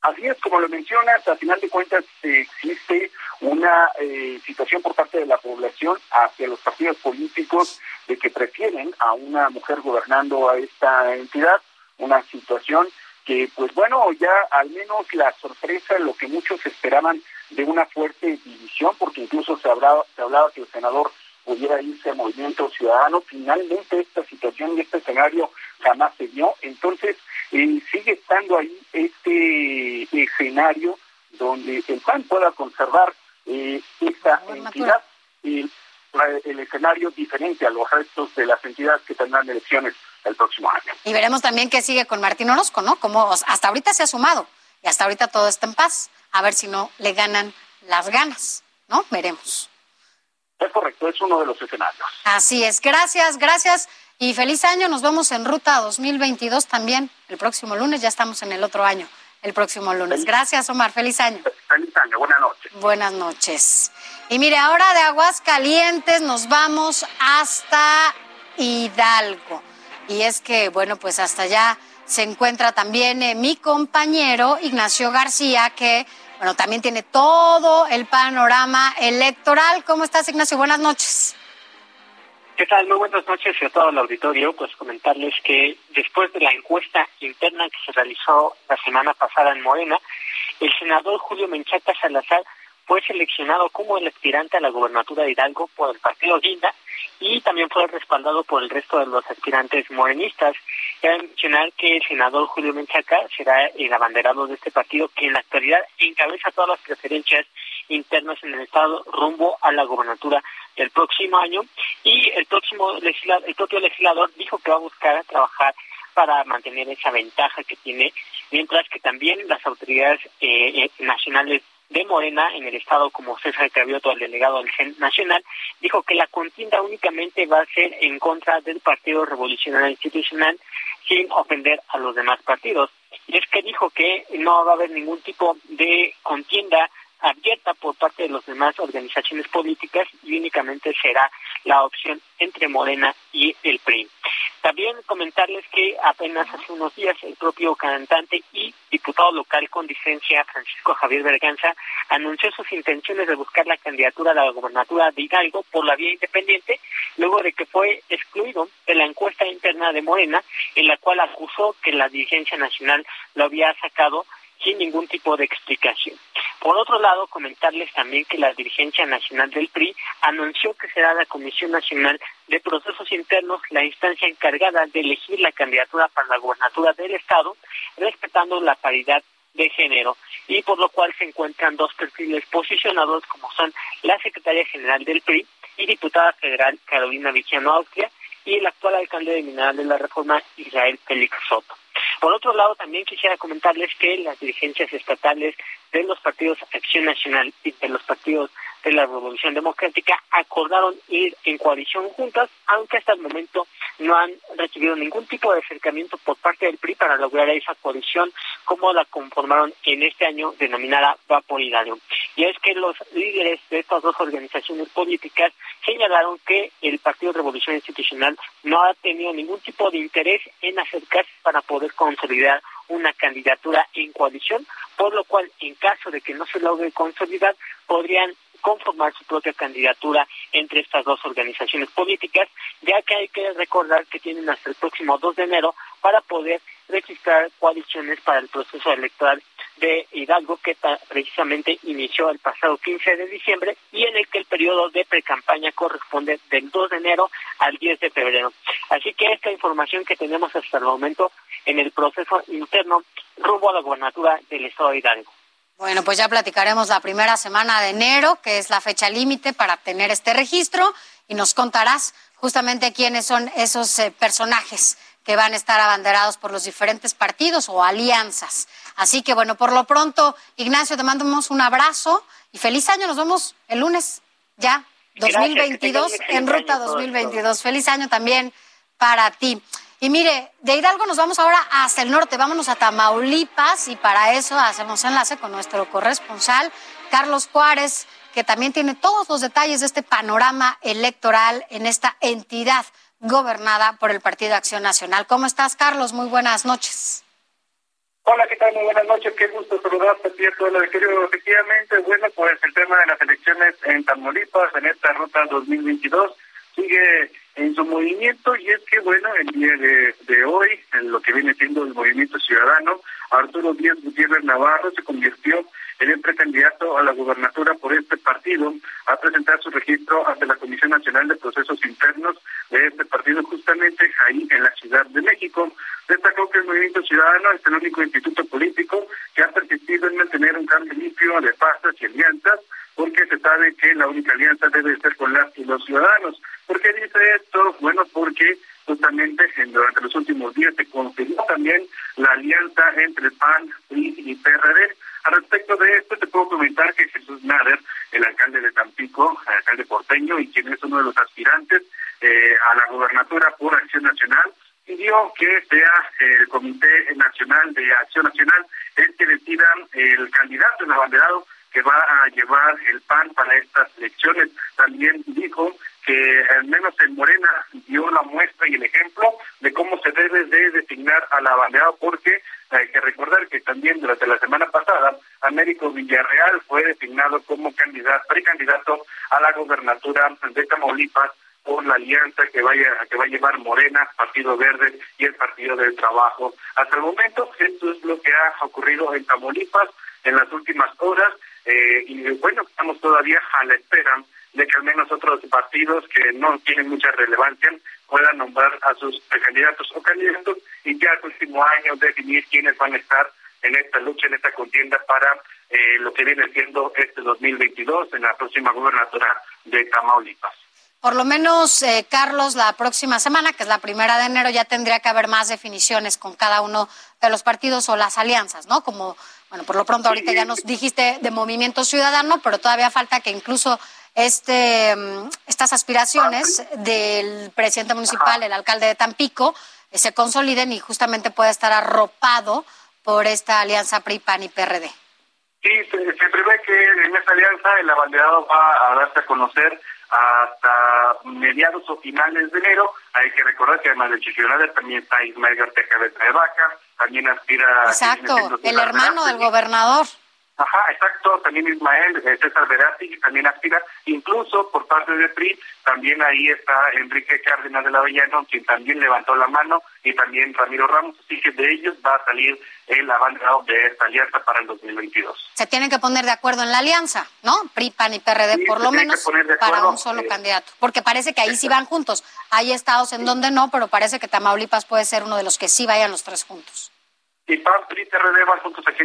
Así es, como lo mencionas, a final de cuentas existe una eh, situación por parte de la población hacia los partidos políticos de que prefieren a una mujer gobernando a esta entidad, una situación que, pues bueno, ya al menos la sorpresa, lo que muchos esperaban de una fuerte división, porque incluso se hablaba, se hablaba que el senador pudiera irse al movimiento ciudadano. Finalmente esta situación y este escenario jamás se dio. Entonces eh, sigue estando ahí este escenario donde el PAN pueda conservar eh, esta entidad y el escenario diferente a los restos de las entidades que tendrán elecciones el próximo año. Y veremos también qué sigue con Martín Orozco, ¿no? Como hasta ahorita se ha sumado y hasta ahorita todo está en paz. A ver si no le ganan las ganas, ¿no? Veremos. Es correcto, es uno de los escenarios. Así es, gracias, gracias y feliz año. Nos vemos en Ruta 2022 también el próximo lunes, ya estamos en el otro año, el próximo lunes. Gracias, Omar, feliz año. Feliz año, buenas noches. Buenas noches. Y mire, ahora de Aguascalientes nos vamos hasta Hidalgo. Y es que, bueno, pues hasta allá se encuentra también eh, mi compañero Ignacio García, que bueno, también tiene todo el panorama electoral. ¿Cómo estás, Ignacio? Buenas noches. ¿Qué tal? Muy buenas noches a todo el auditorio. Pues comentarles que después de la encuesta interna que se realizó la semana pasada en Morena, el senador Julio Menchaca Salazar fue seleccionado como el aspirante a la gobernatura de Hidalgo por el partido Guinda y también fue respaldado por el resto de los aspirantes morenistas. Cabe mencionar que el senador Julio Menchaca será el abanderado de este partido que en la actualidad encabeza todas las preferencias internas en el estado rumbo a la gobernatura del próximo año y el próximo legislador, el propio legislador dijo que va a buscar trabajar para mantener esa ventaja que tiene, mientras que también las autoridades eh, eh, nacionales de Morena en el estado como César Cravioto, el delegado del CEN Nacional, dijo que la contienda únicamente va a ser en contra del Partido Revolucionario Institucional sin ofender a los demás partidos. Y es que dijo que no va a haber ningún tipo de contienda abierta por parte de las demás organizaciones políticas y únicamente será la opción entre Morena y el PRI. También comentarles que apenas hace unos días el propio cantante y diputado local con licencia Francisco Javier Berganza anunció sus intenciones de buscar la candidatura a la gobernatura de Hidalgo por la vía independiente luego de que fue excluido de la encuesta interna de Morena en la cual acusó que la dirigencia nacional lo había sacado sin ningún tipo de explicación. Por otro lado, comentarles también que la dirigencia nacional del PRI anunció que será la Comisión Nacional de Procesos Internos la instancia encargada de elegir la candidatura para la gobernatura del Estado, respetando la paridad de género y por lo cual se encuentran dos perfiles posicionados como son la secretaria general del PRI y diputada federal Carolina Vigiano Austria y el actual alcalde de Mineral de la Reforma Israel Félix Soto. Por otro lado, también quisiera comentarles que las dirigencias estatales de los partidos Acción Nacional y de los partidos de la Revolución Democrática acordaron ir en coalición juntas, aunque hasta el momento no han recibido ningún tipo de acercamiento por parte del PRI para lograr esa coalición como la conformaron en este año denominada Vaporidarium. Y es que los líderes de estas dos organizaciones políticas señalaron que el Partido Revolución Institucional no ha tenido ningún tipo de interés en acercarse para poder consolidar una candidatura en coalición, por lo cual, en caso de que no se logre consolidar, podrían conformar su propia candidatura entre estas dos organizaciones políticas, ya que hay que recordar que tienen hasta el próximo 2 de enero para poder registrar coaliciones para el proceso electoral de Hidalgo que precisamente inició el pasado 15 de diciembre y en el que el periodo de precampaña corresponde del 2 de enero al 10 de febrero. Así que esta información que tenemos hasta el momento en el proceso interno rumbo a la gobernatura del estado de Hidalgo. Bueno, pues ya platicaremos la primera semana de enero, que es la fecha límite para obtener este registro, y nos contarás justamente quiénes son esos eh, personajes que van a estar abanderados por los diferentes partidos o alianzas. Así que bueno, por lo pronto, Ignacio, te mandamos un abrazo y feliz año. Nos vemos el lunes ya, 2022, en ruta 2022. Feliz año también para ti. Y mire, de Hidalgo nos vamos ahora hacia el norte, vámonos a Tamaulipas y para eso hacemos enlace con nuestro corresponsal, Carlos Juárez, que también tiene todos los detalles de este panorama electoral en esta entidad gobernada por el Partido Acción Nacional. ¿Cómo estás, Carlos? Muy buenas noches. Hola, ¿qué tal? Muy buenas noches. Qué gusto saludarte, Pierre. Lo querido, efectivamente, bueno, pues el tema de las elecciones en Tamaulipas en esta ruta 2022 sigue en su movimiento y es que, bueno, el día de, hoy, en lo que viene siendo el movimiento ciudadano, Arturo Díaz Gutiérrez Navarro se convirtió en el precandidato a la gubernatura por este partido a presentar su registro ante la Comisión Nacional de Procesos Internos de este partido justamente ahí en la Ciudad de México. Destacó que el Movimiento Ciudadano es el único instituto político que ha persistido en mantener un cambio limpio de pastas y alianzas porque se sabe que la única alianza debe ser con las y los ciudadanos. ¿Por qué dice esto? Bueno, porque justamente durante los últimos días se confirmó también la alianza entre PAN, y PRD. Al respecto de esto, te puedo comentar que Jesús Nader, el alcalde de Tampico, el alcalde porteño y quien es uno de los aspirantes eh, a la gobernatura por Acción Nacional, pidió que sea el Comité Nacional de Acción Nacional el que decida el candidato, el abanderado el PAN para estas elecciones. También dijo que al menos en Morena dio la muestra y el ejemplo de cómo se debe de designar a la bandera, porque hay que recordar que también durante la semana pasada Américo Villarreal fue designado como candidato, precandidato a la gobernatura de Tamaulipas por la alianza que vaya que va a llevar Morena, Partido Verde y el Partido del Trabajo. Hasta el momento esto es lo que ha ocurrido en Tamaulipas en las últimas horas. Eh, y bueno, estamos todavía a la espera de que al menos otros partidos que no tienen mucha relevancia puedan nombrar a sus candidatos o candidatos y ya el último año definir quiénes van a estar en esta lucha, en esta contienda para eh, lo que viene siendo este 2022 en la próxima gubernatura de Tamaulipas. Por lo menos, eh, Carlos, la próxima semana, que es la primera de enero, ya tendría que haber más definiciones con cada uno de los partidos o las alianzas, ¿no? Como bueno, por lo pronto ahorita ya nos dijiste de Movimiento Ciudadano, pero todavía falta que incluso este, mm, estas aspiraciones del presidente municipal, el alcalde de Tampico, eh, se consoliden y justamente pueda estar arropado por esta alianza PRI-PAN y PRD. Sí, se, prevé que en esta alianza el abanderado va a darse a conocer hasta mediados o finales de enero. Hay que recordar que además de Chiquionada también está Ismael Garteca de Vaca, también aspira... Exacto, el hermano del gobernador. Ajá, exacto, también Ismael, eh, César Verástegui también aspira, incluso por parte de PRI, también ahí está Enrique Cárdenas de la Avellano, quien también levantó la mano, y también Ramiro Ramos, así que de ellos va a salir el abanderado de esta alianza para el 2022. Se tienen que poner de acuerdo en la alianza, ¿no? PRI, PAN y PRD, por lo menos para un solo candidato, porque parece que ahí sí van juntos. Hay estados en donde no, pero parece que Tamaulipas puede ser uno de los que sí vayan los tres juntos y PAN, PRI,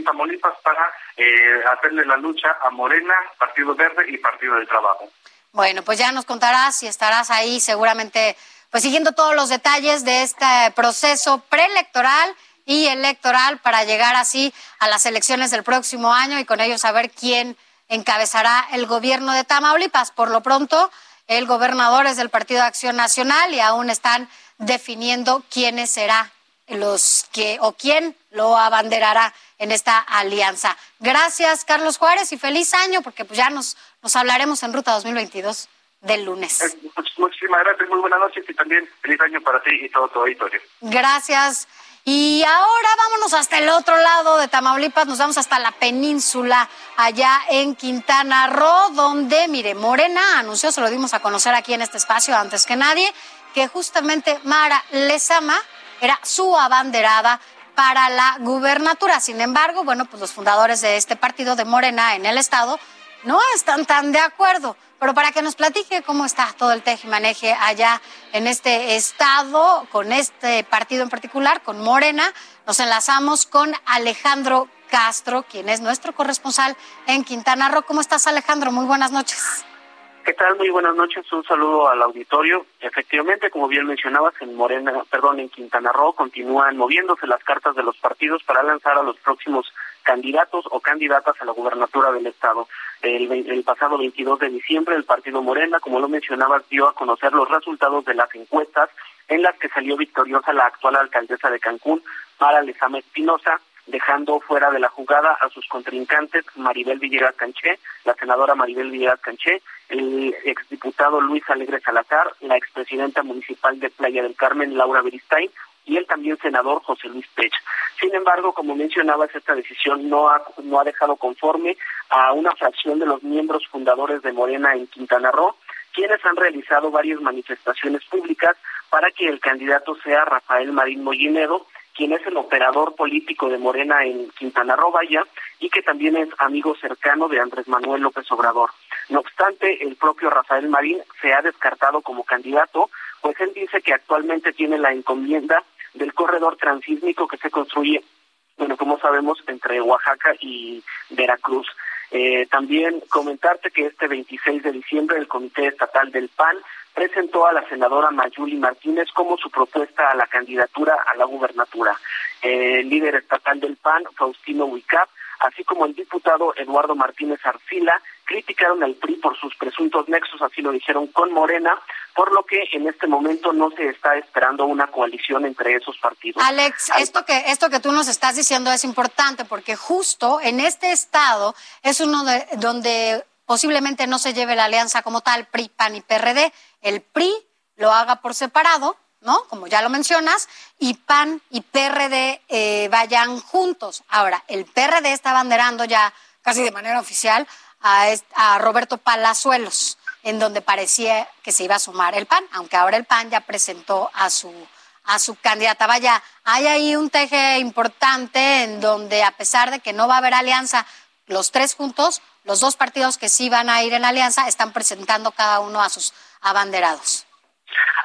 Tamaulipas para eh, hacerle la lucha a Morena, Partido Verde y Partido del Trabajo. Bueno, pues ya nos contarás y estarás ahí seguramente pues siguiendo todos los detalles de este proceso preelectoral y electoral para llegar así a las elecciones del próximo año y con ello saber quién encabezará el gobierno de Tamaulipas. Por lo pronto, el gobernador es del Partido de Acción Nacional y aún están definiendo quién será los que o quién lo abanderará en esta alianza. Gracias, Carlos Juárez, y feliz año, porque pues ya nos, nos hablaremos en Ruta 2022 del lunes. Eh, muchísimas gracias, muy buenas noches y también feliz año para ti y todo tu auditorio. Gracias. Y ahora vámonos hasta el otro lado de Tamaulipas, nos vamos hasta la península, allá en Quintana Roo, donde, mire, Morena anunció, se lo dimos a conocer aquí en este espacio antes que nadie, que justamente Mara Lezama era su abanderada para la gubernatura. Sin embargo, bueno, pues los fundadores de este partido de Morena en el estado no están tan de acuerdo. Pero para que nos platique cómo está todo el tejimaneje allá en este estado, con este partido en particular, con Morena, nos enlazamos con Alejandro Castro, quien es nuestro corresponsal en Quintana Roo. ¿Cómo estás, Alejandro? Muy buenas noches. ¿Qué tal? Muy buenas noches. Un saludo al auditorio. Efectivamente, como bien mencionabas, en Morena, perdón, en Quintana Roo continúan moviéndose las cartas de los partidos para lanzar a los próximos candidatos o candidatas a la gubernatura del estado. El, el, pasado 22 de diciembre, el partido Morena, como lo mencionabas, dio a conocer los resultados de las encuestas en las que salió victoriosa la actual alcaldesa de Cancún, Mara Lezama Espinosa, dejando fuera de la jugada a sus contrincantes Maribel Villegas Canché, la senadora Maribel Villegas Canché, el exdiputado Luis Alegre Salazar, la expresidenta municipal de Playa del Carmen, Laura Beristain, y el también senador José Luis Pech. Sin embargo, como mencionabas, esta decisión no ha, no ha dejado conforme a una fracción de los miembros fundadores de Morena en Quintana Roo, quienes han realizado varias manifestaciones públicas para que el candidato sea Rafael Marín Mollinedo, quien es el operador político de Morena en Quintana Roo, vaya, y que también es amigo cercano de Andrés Manuel López Obrador. No obstante, el propio Rafael Marín se ha descartado como candidato, pues él dice que actualmente tiene la encomienda del corredor transísmico que se construye, bueno, como sabemos, entre Oaxaca y Veracruz. Eh, también comentarte que este 26 de diciembre el Comité Estatal del PAN presentó a la senadora Mayuli Martínez como su propuesta a la candidatura a la gubernatura. el líder estatal del PAN, Faustino Huicap, así como el diputado Eduardo Martínez Arcila, criticaron al PRI por sus presuntos nexos, así lo dijeron con Morena, por lo que en este momento no se está esperando una coalición entre esos partidos. Alex, esto que esto que tú nos estás diciendo es importante porque justo en este estado es uno de donde posiblemente no se lleve la alianza como tal PRI, PAN y PRD, el PRI lo haga por separado, ¿no? Como ya lo mencionas, y PAN y PRD eh, vayan juntos. Ahora, el PRD está banderando ya casi de manera oficial a, a Roberto Palazuelos, en donde parecía que se iba a sumar el PAN, aunque ahora el PAN ya presentó a su a su candidata. Vaya, hay ahí un teje importante en donde a pesar de que no va a haber alianza los tres juntos, los dos partidos que sí van a ir en alianza están presentando cada uno a sus abanderados.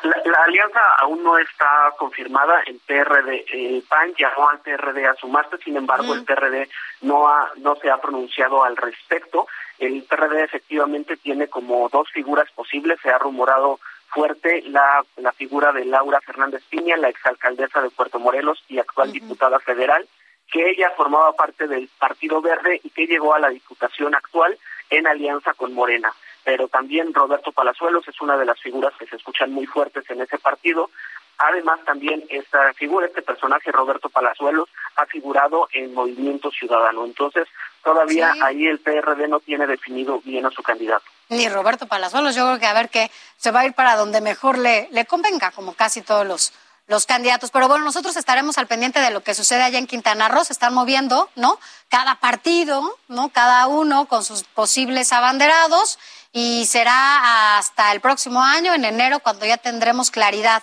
La, alianza aún no está confirmada. El PRD, el PAN llamó al PRD a sumarse, sin embargo, el PRD no ha, no se ha pronunciado al respecto. El PRD efectivamente tiene como dos figuras posibles. Se ha rumorado fuerte la, la figura de Laura Fernández Piña, la exalcaldesa de Puerto Morelos y actual diputada federal, que ella formaba parte del Partido Verde y que llegó a la Diputación actual en alianza con Morena. Pero también Roberto Palazuelos es una de las figuras que se escuchan muy fuertes en ese partido. Además, también esta figura, este personaje, Roberto Palazuelos, ha figurado en Movimiento Ciudadano. Entonces, todavía ahí el PRD no tiene definido bien a su candidato. Ni Roberto Palazuelos, yo creo que a ver que se va a ir para donde mejor le, le convenga, como casi todos los, los candidatos. Pero bueno, nosotros estaremos al pendiente de lo que sucede allá en Quintana Roo. Se están moviendo, ¿no? Cada partido, ¿no? Cada uno con sus posibles abanderados. Y será hasta el próximo año, en enero, cuando ya tendremos claridad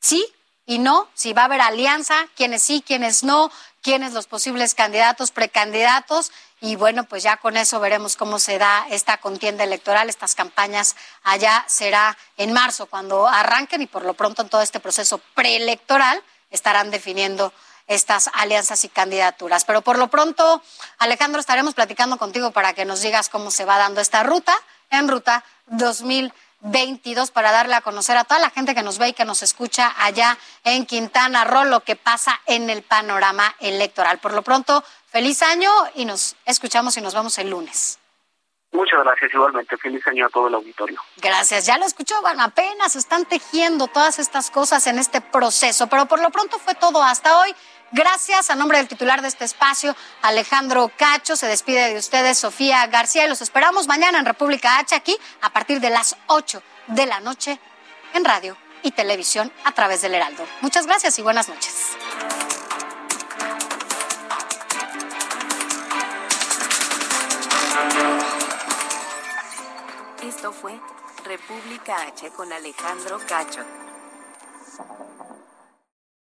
sí y no, si va a haber alianza, quiénes sí, quiénes no, quiénes los posibles candidatos, precandidatos. Y bueno, pues ya con eso veremos cómo se da esta contienda electoral, estas campañas. Allá será en marzo cuando arranquen y por lo pronto en todo este proceso preelectoral estarán definiendo estas alianzas y candidaturas. Pero por lo pronto, Alejandro, estaremos platicando contigo para que nos digas cómo se va dando esta ruta en ruta 2020. 22 para darle a conocer a toda la gente que nos ve y que nos escucha allá en Quintana Roo lo que pasa en el panorama electoral. Por lo pronto, feliz año y nos escuchamos y nos vemos el lunes. Muchas gracias, igualmente. Feliz año a todo el auditorio. Gracias. Ya lo escuchó, bueno, apenas están tejiendo todas estas cosas en este proceso, pero por lo pronto fue todo hasta hoy. Gracias a nombre del titular de este espacio, Alejandro Cacho. Se despide de ustedes Sofía García y los esperamos mañana en República H aquí a partir de las 8 de la noche en radio y televisión a través del Heraldo. Muchas gracias y buenas noches. Esto fue República H con Alejandro Cacho.